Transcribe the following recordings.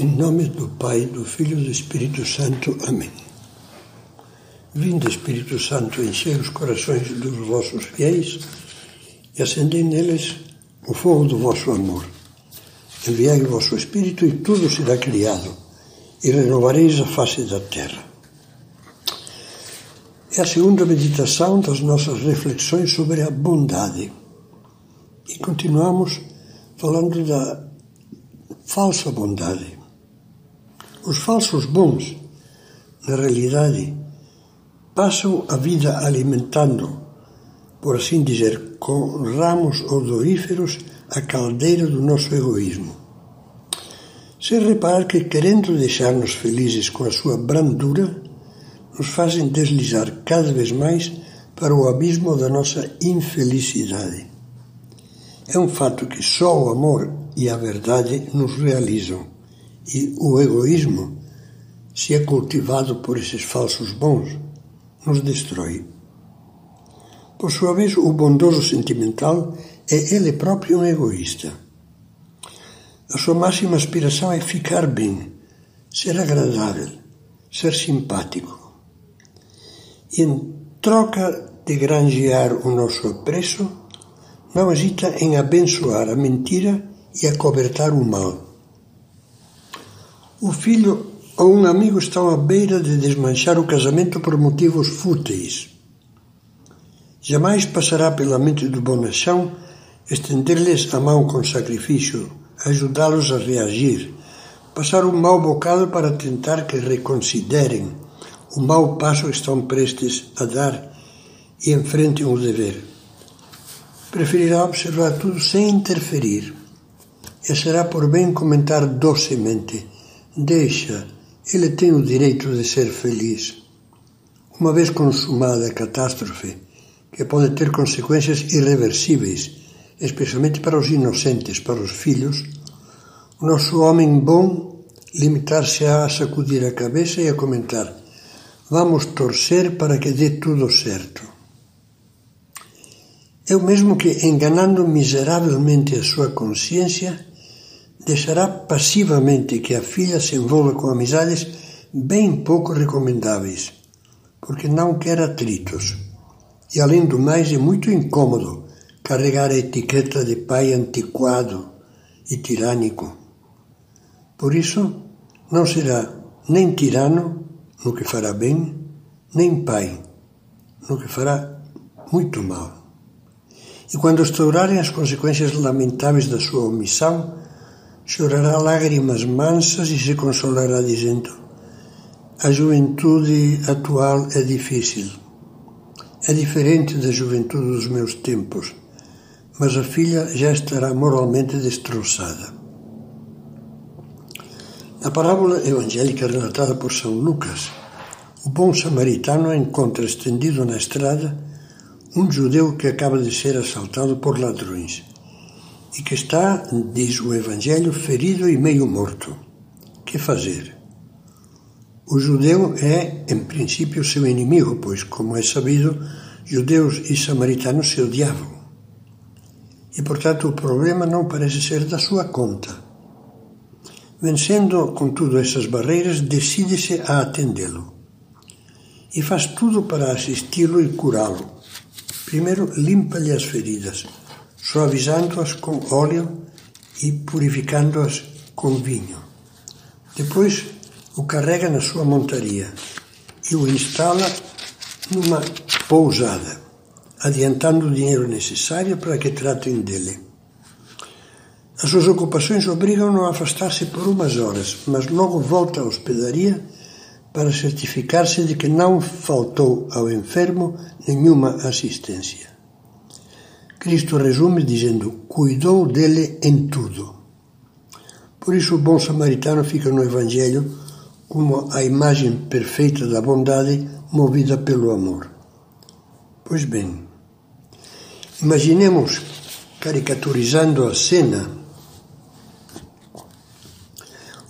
Em nome do Pai, do Filho e do Espírito Santo. Amém. Vinde, Espírito Santo, enchei os corações dos vossos fiéis e acendei neles o fogo do vosso amor. Enviai o vosso Espírito e tudo será criado, e renovareis a face da terra. É a segunda meditação das nossas reflexões sobre a bondade. E continuamos falando da falsa bondade. Os falsos bons, na realidade, passam a vida alimentando, por assim dizer, com ramos odoríferos a caldeira do nosso egoísmo. Sem reparar que, querendo deixar-nos felizes com a sua brandura, nos fazem deslizar cada vez mais para o abismo da nossa infelicidade. É um fato que só o amor e a verdade nos realizam e o egoísmo, se é cultivado por esses falsos bons, nos destrói. Por sua vez, o bondoso sentimental é ele próprio um egoísta. A sua máxima aspiração é ficar bem, ser agradável, ser simpático. E em troca de granjear o nosso apreço, não hesita em abençoar a mentira e acobertar o mal o filho ou um amigo estão à beira de desmanchar o casamento por motivos fúteis. Jamais passará pela mente do bonachão estender-lhes a mão com sacrifício, ajudá-los a reagir, passar um mau bocado para tentar que reconsiderem o mau passo que estão prestes a dar e enfrentem o dever. Preferirá observar tudo sem interferir e será por bem comentar docemente Deixa, ele tem o direito de ser feliz. Uma vez consumada a catástrofe, que pode ter consequências irreversíveis, especialmente para os inocentes, para os filhos, o nosso homem bom limitar-se a sacudir a cabeça e a comentar: Vamos torcer para que dê tudo certo. O mesmo que, enganando miseravelmente a sua consciência, deixará passivamente que a filha se envolva com amizades bem pouco recomendáveis, porque não quer atritos. E além do mais, é muito incômodo carregar a etiqueta de pai antiquado e tirânico. Por isso, não será nem tirano no que fará bem, nem pai no que fará muito mal. E quando estourarem as consequências lamentáveis da sua omissão, chorará lágrimas mansas e se consolará dizendo: A juventude atual é difícil. É diferente da juventude dos meus tempos, mas a filha já estará moralmente destroçada. Na parábola evangélica relatada por São Lucas, o bom samaritano encontra estendido na estrada um judeu que acaba de ser assaltado por ladrões e que está, diz o Evangelho, ferido e meio morto. Que fazer? O judeu é, em princípio, seu inimigo, pois, como é sabido, judeus e samaritanos se odiavam. E, portanto, o problema não parece ser da sua conta. Vencendo, contudo, essas barreiras, decide-se a atendê-lo. E faz tudo para assisti-lo e curá-lo. Primeiro, limpa-lhe as feridas suavizando-as com óleo e purificando-as com vinho. Depois o carrega na sua montaria e o instala numa pousada, adiantando o dinheiro necessário para que tratem dele. As suas ocupações obrigam-no a afastar-se por umas horas, mas logo volta à hospedaria para certificar-se de que não faltou ao enfermo nenhuma assistência. Cristo resume dizendo: cuidou dele em tudo. Por isso, o bom samaritano fica no Evangelho como a imagem perfeita da bondade movida pelo amor. Pois bem, imaginemos, caricaturizando a cena,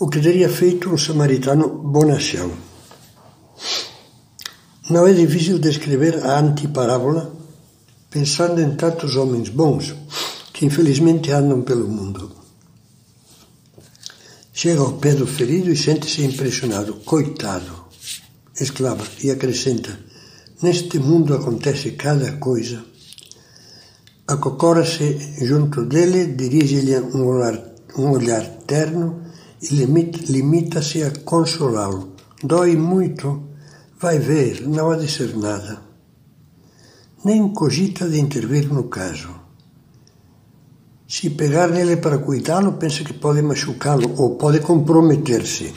o que teria feito um samaritano bonachão. Não é difícil descrever a antiparábola pensando em tantos homens bons que infelizmente andam pelo mundo. Chega ao pé do ferido e sente-se impressionado. Coitado! exclama e acrescenta: Neste mundo acontece cada coisa. Acocora-se junto dele, dirige-lhe um olhar, um olhar terno e limita-se a consolá-lo. Dói muito, vai ver, não há de ser nada. Nem cogita de intervir no caso. Se pegar nele para cuidá-lo, pensa que pode machucá-lo ou pode comprometer-se.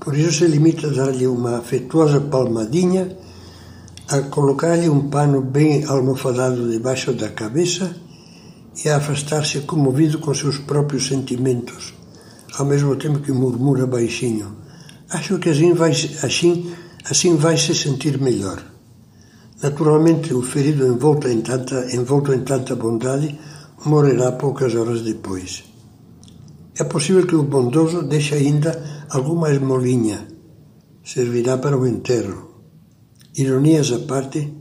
Por isso se limita a dar-lhe uma afetuosa palmadinha, a colocar-lhe um pano bem almofadado debaixo da cabeça e a afastar-se comovido com seus próprios sentimentos, ao mesmo tempo que murmura baixinho: Acho que assim vai, assim, assim vai se sentir melhor. Naturalmente, o ferido envolto em tanta, envolto em tanta bondade morrerá poucas horas depois. É possível que o bondoso deixe ainda alguma esmolinha. Servirá para o enterro. Ironias à parte,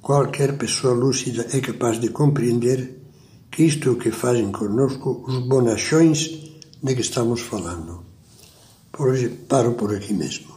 qualquer pessoa lúcida é capaz de compreender que isto é o que fazem conosco os bonachões de que estamos falando. Por hoje paro por aqui mesmo.